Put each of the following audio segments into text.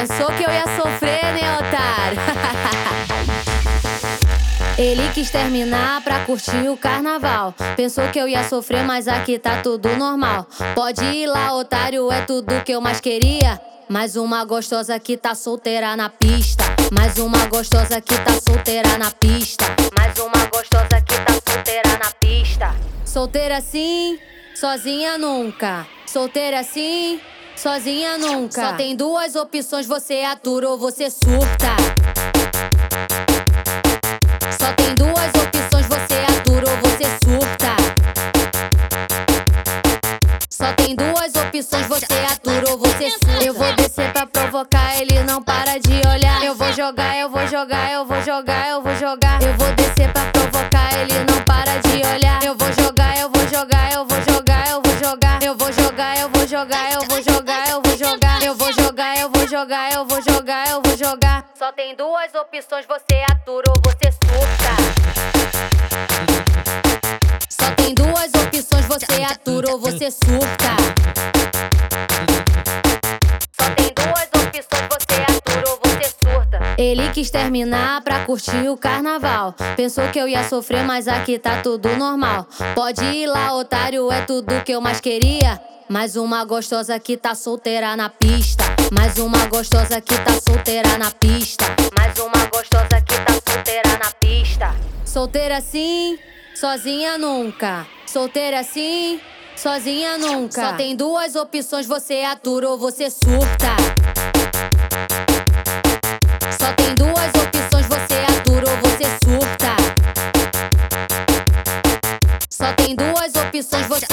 Pensou que eu ia sofrer, né, otário? Ele quis terminar pra curtir o carnaval. Pensou que eu ia sofrer, mas aqui tá tudo normal. Pode ir lá, otário, é tudo que eu mais queria. Mais uma gostosa que tá solteira na pista. Mais uma gostosa que tá solteira na pista. Mais uma gostosa que tá solteira na pista. Solteira sim, sozinha nunca. Solteira sim, sozinha nunca. Só tem duas opções: você atura ou você surta. Só tem duas opções: você atura ou você surta. Só tem duas opções: você atura ou você surta. Eu vou descer pra provocar, ele não para de olhar. Eu vou jogar, eu vou jogar, eu vou jogar, eu vou jogar. Eu vou descer pra provocar, ele não para jogar, eu vou jogar, eu vou jogar, eu vou jogar. Eu vou jogar, eu vou jogar, eu vou jogar. Só tem duas opções: você atura ou você surta. Só tem duas opções: você atura ou você surta. Só tem duas opções: você atura ou você surta. Ele quis terminar pra curtir o carnaval. Pensou que eu ia sofrer, mas aqui tá tudo normal. Pode ir lá, otário, é tudo que eu mais queria. Mais uma gostosa que tá solteira na pista. Mais uma gostosa que tá solteira na pista. Mais uma gostosa que tá solteira na pista. Solteira sim, sozinha nunca. Solteira sim, sozinha nunca. Só tem duas opções: você atura ou você surta. Só tem duas opções: você atura ou você surta. Só tem duas opções: você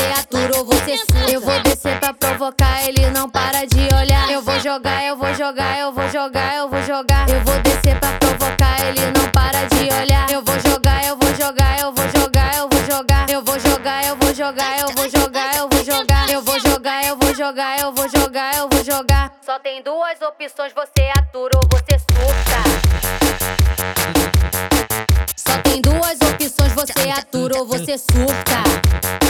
Eu vou descer pra provocar, ele não para de olhar. Eu vou jogar, eu vou jogar, eu vou jogar, eu vou jogar. Eu vou descer pra provocar, ele não para de olhar. Eu vou jogar, eu vou jogar, eu vou jogar, eu vou jogar. Eu vou jogar, eu vou jogar, eu vou jogar, eu vou jogar. Eu vou jogar, eu vou jogar, eu vou jogar, eu vou jogar. Só tem duas opções: você atura ou você surta. Só tem duas opções: você atura ou você surta.